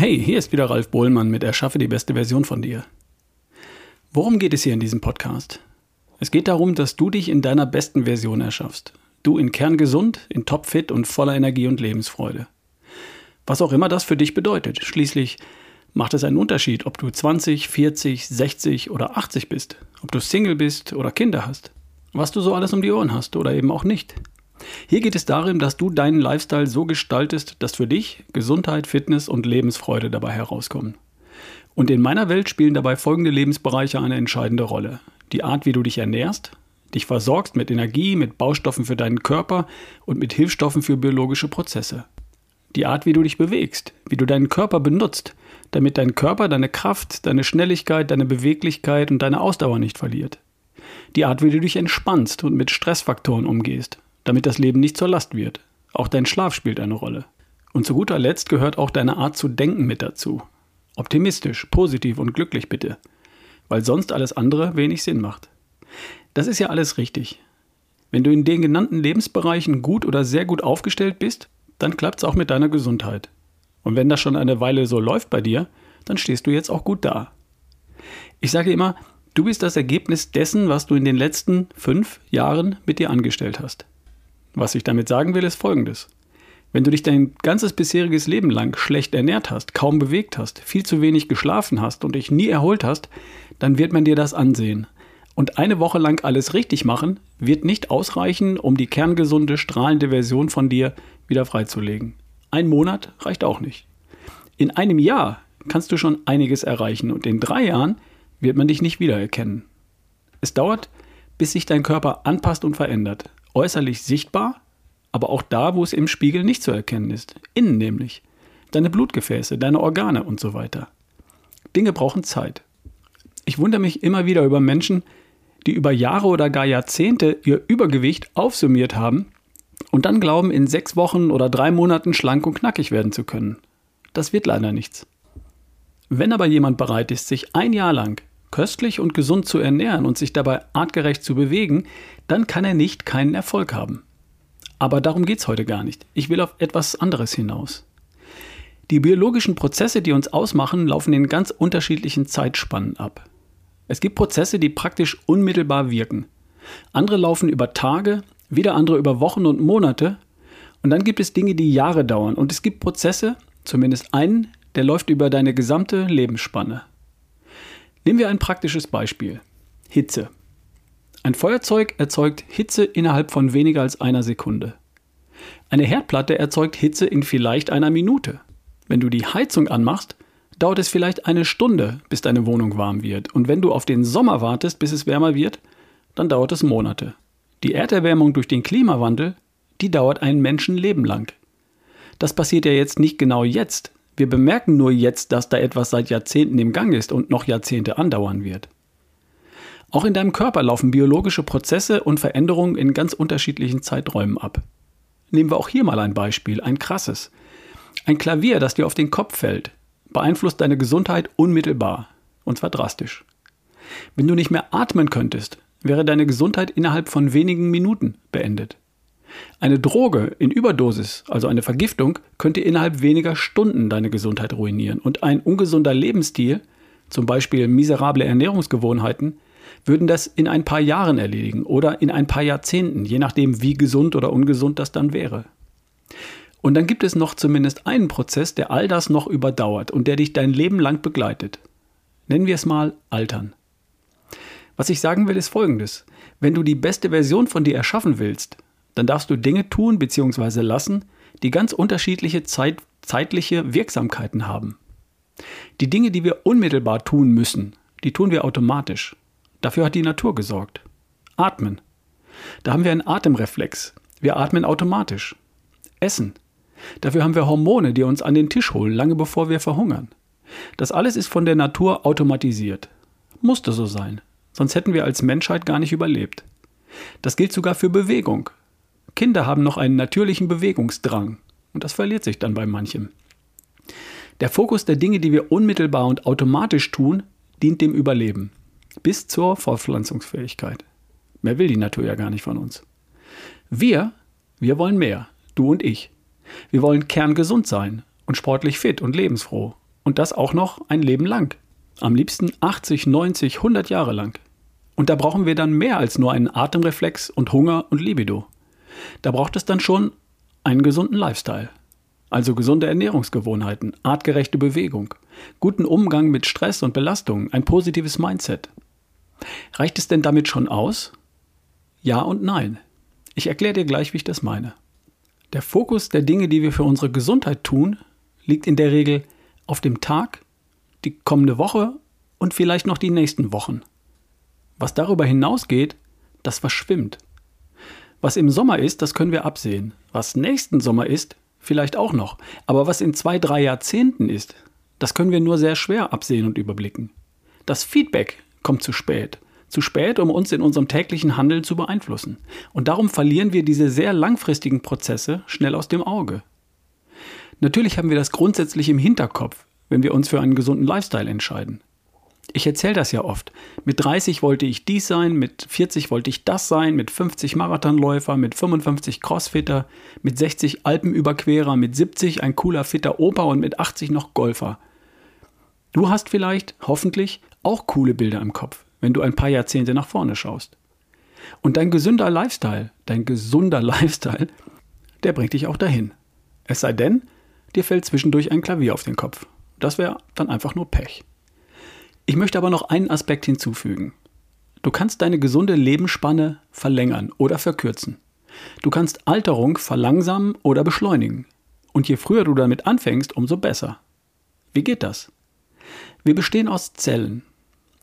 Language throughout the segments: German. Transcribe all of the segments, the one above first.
Hey, hier ist wieder Ralf Bohlmann mit Erschaffe die beste Version von dir. Worum geht es hier in diesem Podcast? Es geht darum, dass du dich in deiner besten Version erschaffst. Du in Kern gesund, in topfit und voller Energie und Lebensfreude. Was auch immer das für dich bedeutet. Schließlich macht es einen Unterschied, ob du 20, 40, 60 oder 80 bist, ob du Single bist oder Kinder hast, was du so alles um die Ohren hast oder eben auch nicht. Hier geht es darum, dass du deinen Lifestyle so gestaltest, dass für dich Gesundheit, Fitness und Lebensfreude dabei herauskommen. Und in meiner Welt spielen dabei folgende Lebensbereiche eine entscheidende Rolle. Die Art, wie du dich ernährst, dich versorgst mit Energie, mit Baustoffen für deinen Körper und mit Hilfsstoffen für biologische Prozesse. Die Art, wie du dich bewegst, wie du deinen Körper benutzt, damit dein Körper deine Kraft, deine Schnelligkeit, deine Beweglichkeit und deine Ausdauer nicht verliert. Die Art, wie du dich entspannst und mit Stressfaktoren umgehst, damit das Leben nicht zur Last wird. Auch dein Schlaf spielt eine Rolle. Und zu guter Letzt gehört auch deine Art zu denken mit dazu. Optimistisch, positiv und glücklich bitte, weil sonst alles andere wenig Sinn macht. Das ist ja alles richtig. Wenn du in den genannten Lebensbereichen gut oder sehr gut aufgestellt bist, dann klappt es auch mit deiner Gesundheit. Und wenn das schon eine Weile so läuft bei dir, dann stehst du jetzt auch gut da. Ich sage immer, du bist das Ergebnis dessen, was du in den letzten fünf Jahren mit dir angestellt hast. Was ich damit sagen will, ist folgendes. Wenn du dich dein ganzes bisheriges Leben lang schlecht ernährt hast, kaum bewegt hast, viel zu wenig geschlafen hast und dich nie erholt hast, dann wird man dir das ansehen. Und eine Woche lang alles richtig machen, wird nicht ausreichen, um die kerngesunde, strahlende Version von dir wieder freizulegen. Ein Monat reicht auch nicht. In einem Jahr kannst du schon einiges erreichen und in drei Jahren wird man dich nicht wiedererkennen. Es dauert, bis sich dein Körper anpasst und verändert äußerlich sichtbar, aber auch da, wo es im Spiegel nicht zu erkennen ist. Innen nämlich. Deine Blutgefäße, deine Organe und so weiter. Dinge brauchen Zeit. Ich wundere mich immer wieder über Menschen, die über Jahre oder gar Jahrzehnte ihr Übergewicht aufsummiert haben und dann glauben, in sechs Wochen oder drei Monaten schlank und knackig werden zu können. Das wird leider nichts. Wenn aber jemand bereit ist, sich ein Jahr lang köstlich und gesund zu ernähren und sich dabei artgerecht zu bewegen, dann kann er nicht keinen Erfolg haben. Aber darum geht es heute gar nicht. Ich will auf etwas anderes hinaus. Die biologischen Prozesse, die uns ausmachen, laufen in ganz unterschiedlichen Zeitspannen ab. Es gibt Prozesse, die praktisch unmittelbar wirken. Andere laufen über Tage, wieder andere über Wochen und Monate. Und dann gibt es Dinge, die Jahre dauern. Und es gibt Prozesse, zumindest einen, der läuft über deine gesamte Lebensspanne. Nehmen wir ein praktisches Beispiel. Hitze. Ein Feuerzeug erzeugt Hitze innerhalb von weniger als einer Sekunde. Eine Herdplatte erzeugt Hitze in vielleicht einer Minute. Wenn du die Heizung anmachst, dauert es vielleicht eine Stunde, bis deine Wohnung warm wird. Und wenn du auf den Sommer wartest, bis es wärmer wird, dann dauert es Monate. Die Erderwärmung durch den Klimawandel, die dauert ein Menschenleben lang. Das passiert ja jetzt nicht genau jetzt, wir bemerken nur jetzt, dass da etwas seit Jahrzehnten im Gang ist und noch Jahrzehnte andauern wird. Auch in deinem Körper laufen biologische Prozesse und Veränderungen in ganz unterschiedlichen Zeiträumen ab. Nehmen wir auch hier mal ein Beispiel, ein krasses. Ein Klavier, das dir auf den Kopf fällt, beeinflusst deine Gesundheit unmittelbar, und zwar drastisch. Wenn du nicht mehr atmen könntest, wäre deine Gesundheit innerhalb von wenigen Minuten beendet. Eine Droge in Überdosis, also eine Vergiftung, könnte innerhalb weniger Stunden deine Gesundheit ruinieren. Und ein ungesunder Lebensstil, zum Beispiel miserable Ernährungsgewohnheiten, würden das in ein paar Jahren erledigen oder in ein paar Jahrzehnten, je nachdem, wie gesund oder ungesund das dann wäre. Und dann gibt es noch zumindest einen Prozess, der all das noch überdauert und der dich dein Leben lang begleitet. Nennen wir es mal Altern. Was ich sagen will, ist folgendes. Wenn du die beste Version von dir erschaffen willst, dann darfst du Dinge tun bzw. lassen, die ganz unterschiedliche Zeit, zeitliche Wirksamkeiten haben. Die Dinge, die wir unmittelbar tun müssen, die tun wir automatisch. Dafür hat die Natur gesorgt. Atmen. Da haben wir einen Atemreflex. Wir atmen automatisch. Essen. Dafür haben wir Hormone, die uns an den Tisch holen, lange bevor wir verhungern. Das alles ist von der Natur automatisiert. Musste so sein. Sonst hätten wir als Menschheit gar nicht überlebt. Das gilt sogar für Bewegung. Kinder haben noch einen natürlichen Bewegungsdrang und das verliert sich dann bei manchem. Der Fokus der Dinge, die wir unmittelbar und automatisch tun, dient dem Überleben bis zur Fortpflanzungsfähigkeit. Mehr will die Natur ja gar nicht von uns. Wir, wir wollen mehr, du und ich. Wir wollen kerngesund sein und sportlich fit und lebensfroh Und das auch noch ein Leben lang. Am liebsten 80, 90, 100 Jahre lang. Und da brauchen wir dann mehr als nur einen Atemreflex und Hunger und Libido. Da braucht es dann schon einen gesunden Lifestyle. Also gesunde Ernährungsgewohnheiten, artgerechte Bewegung, guten Umgang mit Stress und Belastung, ein positives Mindset. Reicht es denn damit schon aus? Ja und nein. Ich erkläre dir gleich, wie ich das meine. Der Fokus der Dinge, die wir für unsere Gesundheit tun, liegt in der Regel auf dem Tag, die kommende Woche und vielleicht noch die nächsten Wochen. Was darüber hinausgeht, das verschwimmt. Was im Sommer ist, das können wir absehen. Was nächsten Sommer ist, vielleicht auch noch. Aber was in zwei, drei Jahrzehnten ist, das können wir nur sehr schwer absehen und überblicken. Das Feedback kommt zu spät. Zu spät, um uns in unserem täglichen Handeln zu beeinflussen. Und darum verlieren wir diese sehr langfristigen Prozesse schnell aus dem Auge. Natürlich haben wir das grundsätzlich im Hinterkopf, wenn wir uns für einen gesunden Lifestyle entscheiden. Ich erzähle das ja oft. Mit 30 wollte ich dies sein, mit 40 wollte ich das sein, mit 50 Marathonläufer, mit 55 Crossfitter, mit 60 Alpenüberquerer, mit 70 ein cooler fitter Opa und mit 80 noch Golfer. Du hast vielleicht, hoffentlich, auch coole Bilder im Kopf, wenn du ein paar Jahrzehnte nach vorne schaust. Und dein gesünder Lifestyle, dein gesunder Lifestyle, der bringt dich auch dahin. Es sei denn, dir fällt zwischendurch ein Klavier auf den Kopf. Das wäre dann einfach nur Pech. Ich möchte aber noch einen Aspekt hinzufügen. Du kannst deine gesunde Lebensspanne verlängern oder verkürzen. Du kannst Alterung verlangsamen oder beschleunigen. Und je früher du damit anfängst, umso besser. Wie geht das? Wir bestehen aus Zellen.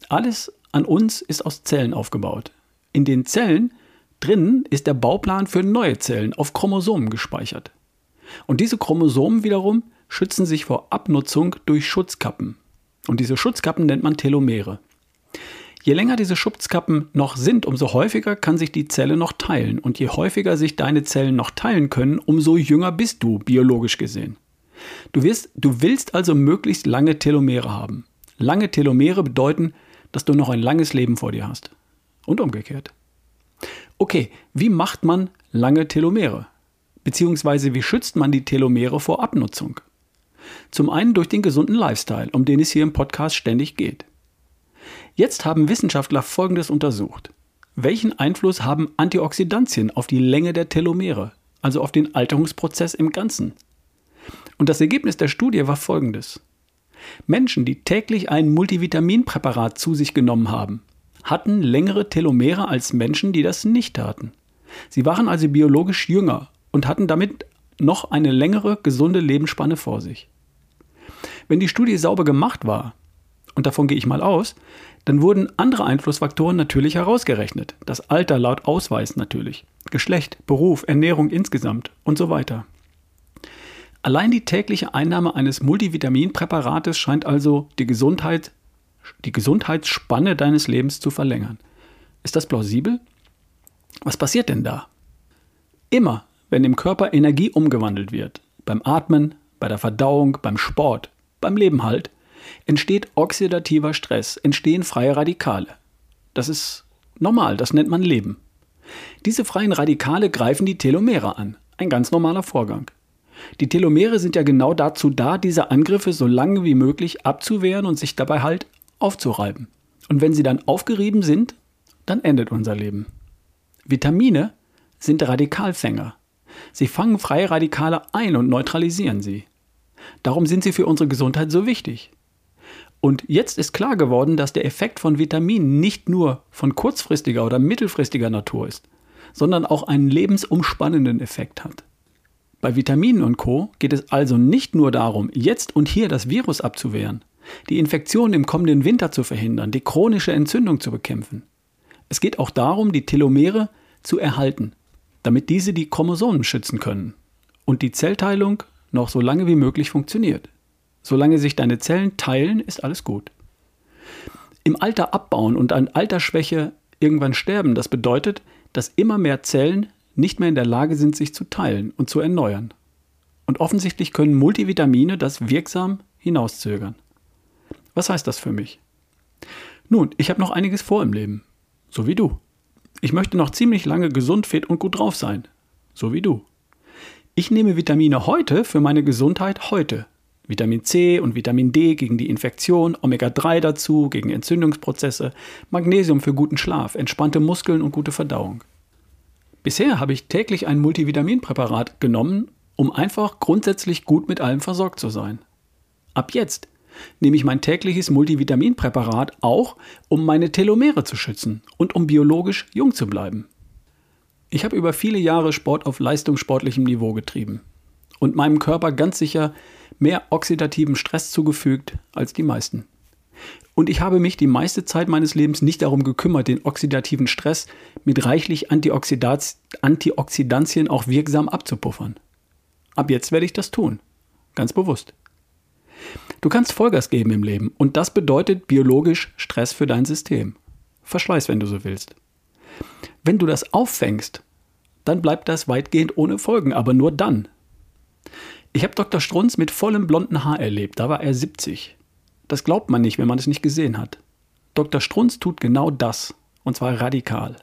Alles an uns ist aus Zellen aufgebaut. In den Zellen drinnen ist der Bauplan für neue Zellen auf Chromosomen gespeichert. Und diese Chromosomen wiederum schützen sich vor Abnutzung durch Schutzkappen. Und diese Schutzkappen nennt man Telomere. Je länger diese Schutzkappen noch sind, umso häufiger kann sich die Zelle noch teilen. Und je häufiger sich deine Zellen noch teilen können, umso jünger bist du, biologisch gesehen. Du, wirst, du willst also möglichst lange Telomere haben. Lange Telomere bedeuten, dass du noch ein langes Leben vor dir hast. Und umgekehrt. Okay, wie macht man lange Telomere? Beziehungsweise wie schützt man die Telomere vor Abnutzung? Zum einen durch den gesunden Lifestyle, um den es hier im Podcast ständig geht. Jetzt haben Wissenschaftler Folgendes untersucht. Welchen Einfluss haben Antioxidantien auf die Länge der Telomere, also auf den Alterungsprozess im Ganzen? Und das Ergebnis der Studie war folgendes. Menschen, die täglich ein Multivitaminpräparat zu sich genommen haben, hatten längere Telomere als Menschen, die das nicht taten. Sie waren also biologisch jünger und hatten damit noch eine längere gesunde Lebensspanne vor sich. Wenn die Studie sauber gemacht war, und davon gehe ich mal aus, dann wurden andere Einflussfaktoren natürlich herausgerechnet. Das Alter laut Ausweis natürlich, Geschlecht, Beruf, Ernährung insgesamt und so weiter. Allein die tägliche Einnahme eines Multivitaminpräparates scheint also die Gesundheit, die Gesundheitsspanne deines Lebens zu verlängern. Ist das plausibel? Was passiert denn da? Immer, wenn im Körper Energie umgewandelt wird, beim Atmen, bei der Verdauung, beim Sport, beim Leben halt, entsteht oxidativer Stress, entstehen freie Radikale. Das ist normal, das nennt man Leben. Diese freien Radikale greifen die Telomere an, ein ganz normaler Vorgang. Die Telomere sind ja genau dazu da, diese Angriffe so lange wie möglich abzuwehren und sich dabei halt aufzureiben. Und wenn sie dann aufgerieben sind, dann endet unser Leben. Vitamine sind Radikalfänger. Sie fangen freie Radikale ein und neutralisieren sie. Darum sind sie für unsere Gesundheit so wichtig. Und jetzt ist klar geworden, dass der Effekt von Vitaminen nicht nur von kurzfristiger oder mittelfristiger Natur ist, sondern auch einen lebensumspannenden Effekt hat. Bei Vitaminen und Co geht es also nicht nur darum, jetzt und hier das Virus abzuwehren, die Infektion im kommenden Winter zu verhindern, die chronische Entzündung zu bekämpfen. Es geht auch darum, die Telomere zu erhalten, damit diese die Chromosomen schützen können und die Zellteilung noch so lange wie möglich funktioniert. Solange sich deine Zellen teilen, ist alles gut. Im Alter abbauen und an Altersschwäche irgendwann sterben, das bedeutet, dass immer mehr Zellen nicht mehr in der Lage sind, sich zu teilen und zu erneuern. Und offensichtlich können Multivitamine das wirksam hinauszögern. Was heißt das für mich? Nun, ich habe noch einiges vor im Leben. So wie du. Ich möchte noch ziemlich lange gesund, fit und gut drauf sein. So wie du. Ich nehme Vitamine heute für meine Gesundheit heute. Vitamin C und Vitamin D gegen die Infektion, Omega-3 dazu gegen Entzündungsprozesse, Magnesium für guten Schlaf, entspannte Muskeln und gute Verdauung. Bisher habe ich täglich ein Multivitaminpräparat genommen, um einfach grundsätzlich gut mit allem versorgt zu sein. Ab jetzt nehme ich mein tägliches Multivitaminpräparat auch, um meine Telomere zu schützen und um biologisch jung zu bleiben. Ich habe über viele Jahre Sport auf leistungssportlichem Niveau getrieben und meinem Körper ganz sicher mehr oxidativen Stress zugefügt als die meisten. Und ich habe mich die meiste Zeit meines Lebens nicht darum gekümmert, den oxidativen Stress mit reichlich Antioxidantien auch wirksam abzupuffern. Ab jetzt werde ich das tun. Ganz bewusst. Du kannst Vollgas geben im Leben und das bedeutet biologisch Stress für dein System. Verschleiß, wenn du so willst. Wenn du das auffängst, dann bleibt das weitgehend ohne Folgen, aber nur dann. Ich habe Dr. Strunz mit vollem blonden Haar erlebt, da war er 70. Das glaubt man nicht, wenn man es nicht gesehen hat. Dr. Strunz tut genau das, und zwar radikal.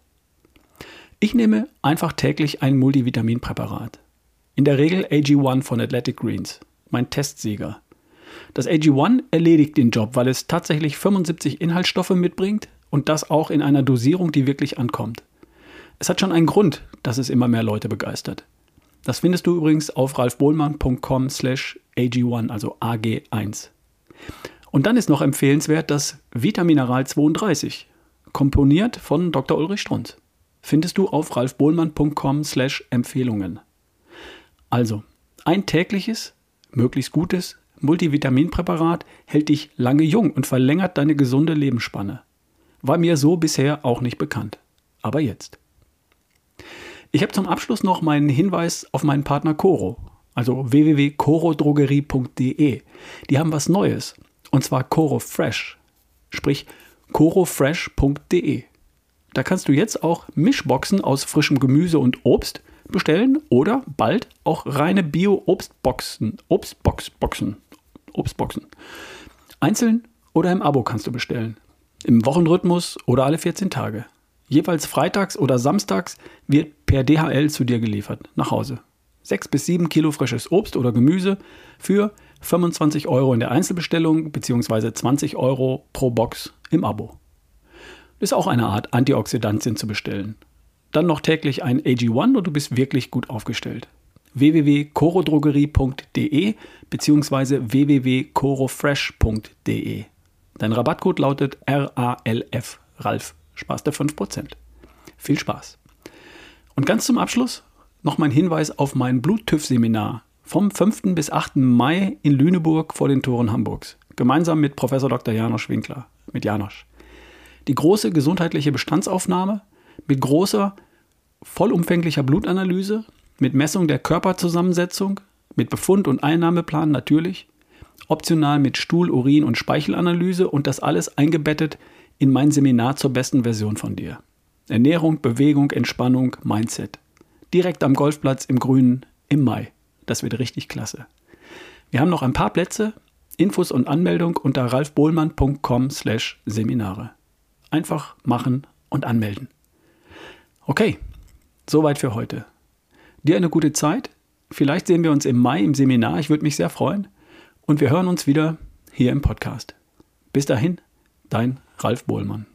Ich nehme einfach täglich ein Multivitaminpräparat. In der Regel AG1 von Athletic Greens, mein Testsieger. Das AG1 erledigt den Job, weil es tatsächlich 75 Inhaltsstoffe mitbringt und das auch in einer Dosierung, die wirklich ankommt. Es hat schon einen Grund, dass es immer mehr Leute begeistert. Das findest du übrigens auf ralfbohlmann.com slash AG1, also AG1. Und dann ist noch empfehlenswert das Vitamineral 32, komponiert von Dr. Ulrich Strunz. Findest du auf ralfbohlmann.com slash Empfehlungen. Also, ein tägliches, möglichst gutes Multivitaminpräparat hält dich lange jung und verlängert deine gesunde Lebensspanne. War mir so bisher auch nicht bekannt. Aber jetzt. Ich habe zum Abschluss noch meinen Hinweis auf meinen Partner Coro, also www.corodrogerie.de. Die haben was Neues, und zwar Coro Fresh, sprich corofresh.de. Da kannst du jetzt auch Mischboxen aus frischem Gemüse und Obst bestellen oder bald auch reine Bio-Obstboxen, Obstboxboxen, Obstboxen. Einzeln oder im Abo kannst du bestellen. Im Wochenrhythmus oder alle 14 Tage. Jeweils freitags oder samstags wird per DHL zu dir geliefert, nach Hause. 6 bis 7 Kilo frisches Obst oder Gemüse für 25 Euro in der Einzelbestellung bzw. 20 Euro pro Box im Abo. Ist auch eine Art Antioxidantien zu bestellen. Dann noch täglich ein AG1 und du bist wirklich gut aufgestellt. www.corodrogerie.de bzw. www.corofresh.de. Dein Rabattcode lautet RALF, Ralf Spaß der 5%. Viel Spaß. Und ganz zum Abschluss noch mein Hinweis auf mein Bluttüff-Seminar vom 5. bis 8. Mai in Lüneburg vor den Toren Hamburgs. Gemeinsam mit Professor Dr. Janosch Winkler, mit Janosch. Die große gesundheitliche Bestandsaufnahme mit großer, vollumfänglicher Blutanalyse, mit Messung der Körperzusammensetzung, mit Befund- und Einnahmeplan natürlich, optional mit Stuhl-, Urin- und Speichelanalyse und das alles eingebettet in mein Seminar zur besten Version von dir. Ernährung, Bewegung, Entspannung, Mindset. Direkt am Golfplatz im Grünen im Mai. Das wird richtig klasse. Wir haben noch ein paar Plätze. Infos und Anmeldung unter ralfbohlmann.com slash Seminare. Einfach machen und anmelden. Okay, soweit für heute. Dir eine gute Zeit. Vielleicht sehen wir uns im Mai im Seminar. Ich würde mich sehr freuen. Und wir hören uns wieder hier im Podcast. Bis dahin, dein Ralf Bohlmann.